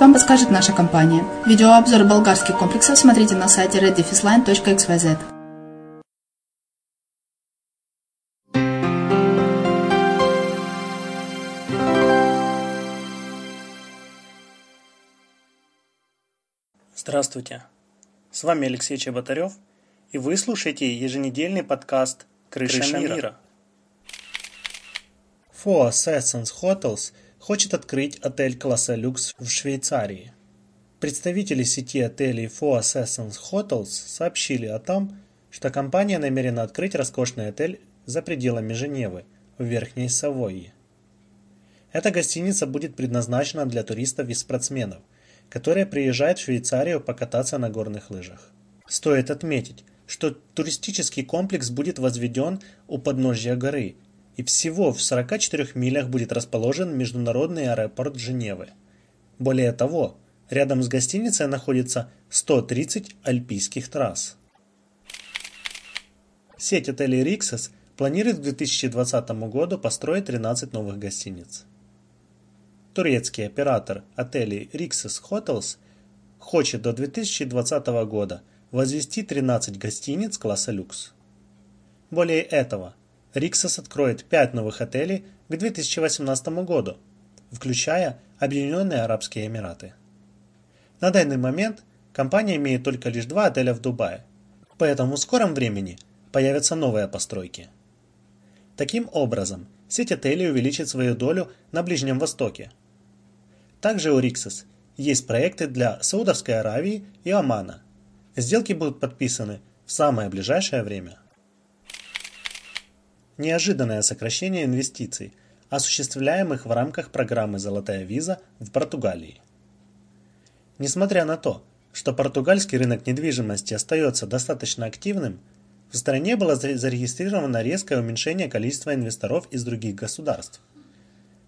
вам подскажет наша компания. Видеообзор болгарских комплексов смотрите на сайте reddefisline.xyz. Здравствуйте! С вами Алексей Чеботарев, и вы слушаете еженедельный подкаст «Крыша, Крыша мира». мира». Four Seasons Hotels хочет открыть отель класса люкс в Швейцарии. Представители сети отелей Four Seasons Hotels сообщили о том, что компания намерена открыть роскошный отель за пределами Женевы, в Верхней Савойи. Эта гостиница будет предназначена для туристов и спортсменов, которые приезжают в Швейцарию покататься на горных лыжах. Стоит отметить, что туристический комплекс будет возведен у подножья горы, и всего в 44 милях будет расположен международный аэропорт Женевы. Более того, рядом с гостиницей находится 130 альпийских трасс. Сеть отелей Rixos планирует к 2020 году построить 13 новых гостиниц. Турецкий оператор отелей Rixos Hotels хочет до 2020 года возвести 13 гостиниц класса люкс. Более этого, Rixos откроет 5 новых отелей к 2018 году, включая Объединенные Арабские Эмираты. На данный момент компания имеет только лишь два отеля в Дубае, поэтому в скором времени появятся новые постройки. Таким образом, сеть отелей увеличит свою долю на Ближнем Востоке. Также у Rixos есть проекты для Саудовской Аравии и Омана. Сделки будут подписаны в самое ближайшее время. Неожиданное сокращение инвестиций, осуществляемых в рамках программы «Золотая виза» в Португалии. Несмотря на то, что португальский рынок недвижимости остается достаточно активным, в стране было зарегистрировано резкое уменьшение количества инвесторов из других государств,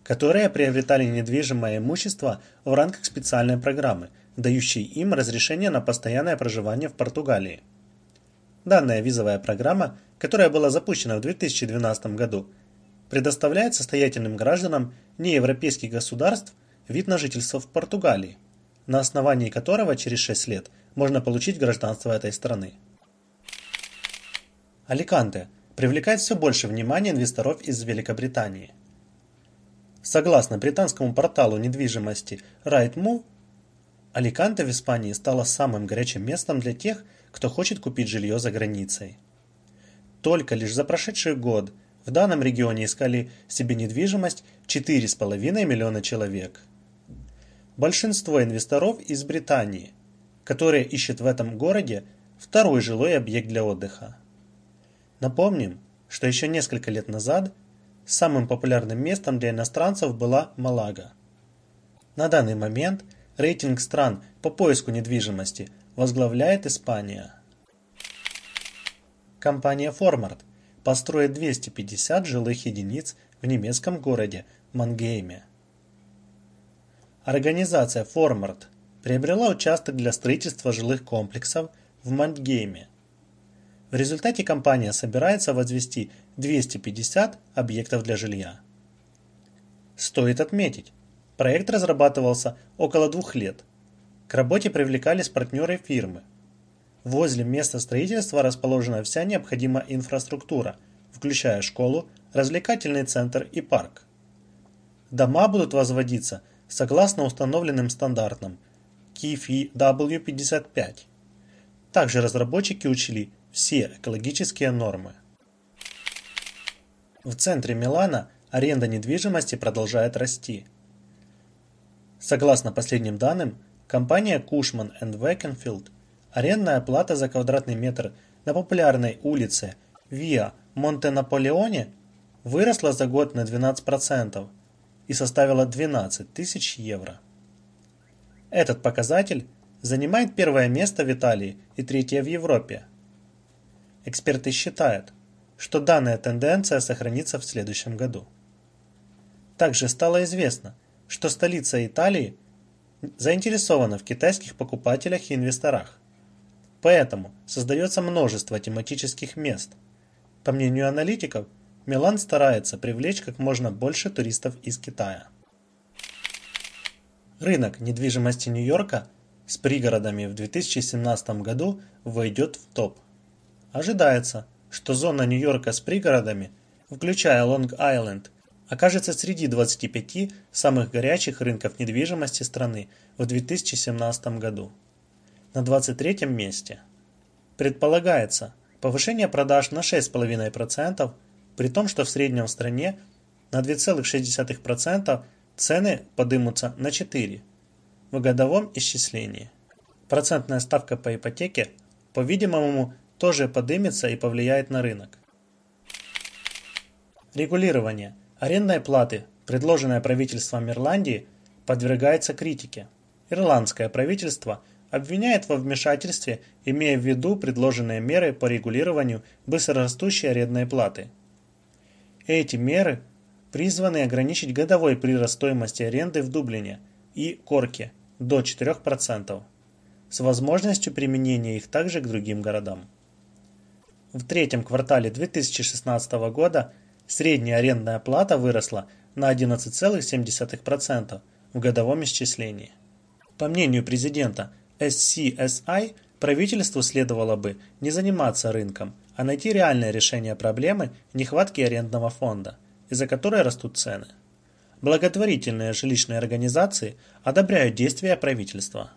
которые приобретали недвижимое имущество в рамках специальной программы, дающей им разрешение на постоянное проживание в Португалии. Данная визовая программа, которая была запущена в 2012 году, предоставляет состоятельным гражданам неевропейских государств вид на жительство в Португалии, на основании которого через 6 лет можно получить гражданство этой страны. Аликанте привлекает все больше внимания инвесторов из Великобритании. Согласно британскому порталу недвижимости Rightmove, Аликанте в Испании стала самым горячим местом для тех, кто хочет купить жилье за границей. Только лишь за прошедший год в данном регионе искали себе недвижимость 4,5 миллиона человек. Большинство инвесторов из Британии, которые ищут в этом городе второй жилой объект для отдыха. Напомним, что еще несколько лет назад самым популярным местом для иностранцев была Малага. На данный момент рейтинг стран по поиску недвижимости возглавляет Испания. Компания Formart построит 250 жилых единиц в немецком городе Мангейме. Организация Formart приобрела участок для строительства жилых комплексов в Мангейме – в результате компания собирается возвести 250 объектов для жилья. Стоит отметить, проект разрабатывался около двух лет. К работе привлекались партнеры фирмы. Возле места строительства расположена вся необходимая инфраструктура, включая школу, развлекательный центр и парк. Дома будут возводиться согласно установленным стандартам KIFI W55. Также разработчики учли все экологические нормы. В центре Милана аренда недвижимости продолжает расти. Согласно последним данным, компания Cushman Wakenfield арендная плата за квадратный метр на популярной улице Виа Монте-Наполеоне выросла за год на 12% и составила 12 тысяч евро. Этот показатель занимает первое место в Италии и третье в Европе – Эксперты считают, что данная тенденция сохранится в следующем году. Также стало известно, что столица Италии заинтересована в китайских покупателях и инвесторах. Поэтому создается множество тематических мест. По мнению аналитиков, Милан старается привлечь как можно больше туристов из Китая. Рынок недвижимости Нью-Йорка с пригородами в 2017 году войдет в топ. Ожидается, что зона Нью-Йорка с пригородами, включая Лонг-Айленд, окажется среди 25 самых горячих рынков недвижимости страны в 2017 году. На 23 месте. Предполагается повышение продаж на 6,5%, при том, что в среднем в стране на 2,6%, цены поднимутся на 4% в годовом исчислении. Процентная ставка по ипотеке, по-видимому, тоже поднимется и повлияет на рынок. Регулирование. Арендной платы, предложенное правительством Ирландии, подвергается критике. Ирландское правительство обвиняет во вмешательстве, имея в виду предложенные меры по регулированию быстрорастущей арендной платы. Эти меры призваны ограничить годовой прирост стоимости аренды в Дублине и Корке до 4%, с возможностью применения их также к другим городам. В третьем квартале 2016 года средняя арендная плата выросла на 11,7% в годовом исчислении. По мнению президента SCSI, правительству следовало бы не заниматься рынком, а найти реальное решение проблемы нехватки арендного фонда, из-за которой растут цены. Благотворительные жилищные организации одобряют действия правительства.